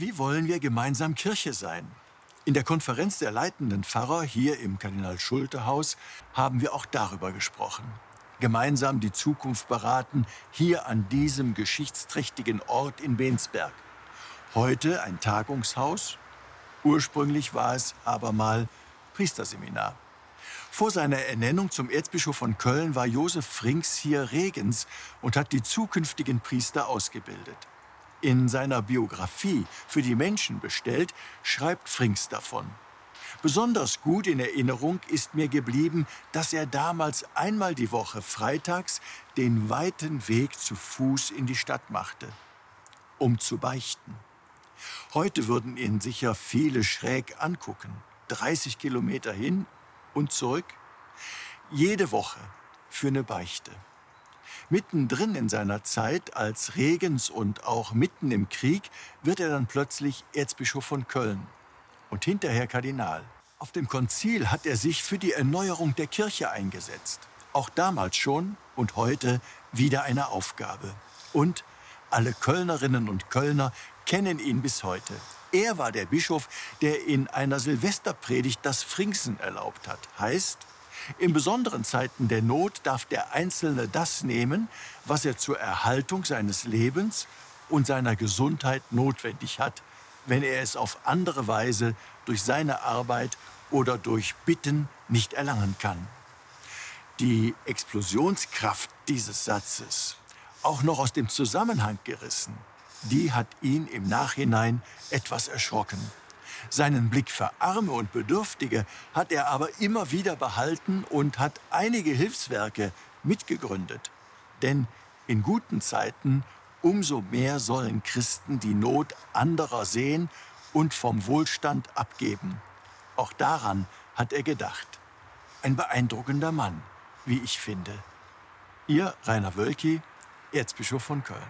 Wie wollen wir gemeinsam Kirche sein? In der Konferenz der leitenden Pfarrer hier im Kardinal-Schulte-Haus haben wir auch darüber gesprochen. Gemeinsam die Zukunft beraten, hier an diesem geschichtsträchtigen Ort in Bensberg. Heute ein Tagungshaus. Ursprünglich war es aber mal Priesterseminar. Vor seiner Ernennung zum Erzbischof von Köln war Josef Frings hier Regens und hat die zukünftigen Priester ausgebildet. In seiner Biografie für die Menschen bestellt, schreibt Frings davon. Besonders gut in Erinnerung ist mir geblieben, dass er damals einmal die Woche freitags den weiten Weg zu Fuß in die Stadt machte, um zu beichten. Heute würden ihn sicher viele schräg angucken. 30 Kilometer hin und zurück. Jede Woche für eine Beichte. Mittendrin in seiner Zeit als Regens und auch mitten im Krieg wird er dann plötzlich Erzbischof von Köln und hinterher Kardinal. Auf dem Konzil hat er sich für die Erneuerung der Kirche eingesetzt. Auch damals schon und heute wieder eine Aufgabe. Und alle Kölnerinnen und Kölner kennen ihn bis heute. Er war der Bischof, der in einer Silvesterpredigt das Frinksen erlaubt hat. Heißt, in besonderen Zeiten der Not darf der Einzelne das nehmen, was er zur Erhaltung seines Lebens und seiner Gesundheit notwendig hat, wenn er es auf andere Weise durch seine Arbeit oder durch Bitten nicht erlangen kann. Die Explosionskraft dieses Satzes, auch noch aus dem Zusammenhang gerissen, die hat ihn im Nachhinein etwas erschrocken. Seinen Blick für Arme und Bedürftige hat er aber immer wieder behalten und hat einige Hilfswerke mitgegründet. Denn in guten Zeiten umso mehr sollen Christen die Not anderer sehen und vom Wohlstand abgeben. Auch daran hat er gedacht. Ein beeindruckender Mann, wie ich finde. Ihr Rainer Wölki, Erzbischof von Köln.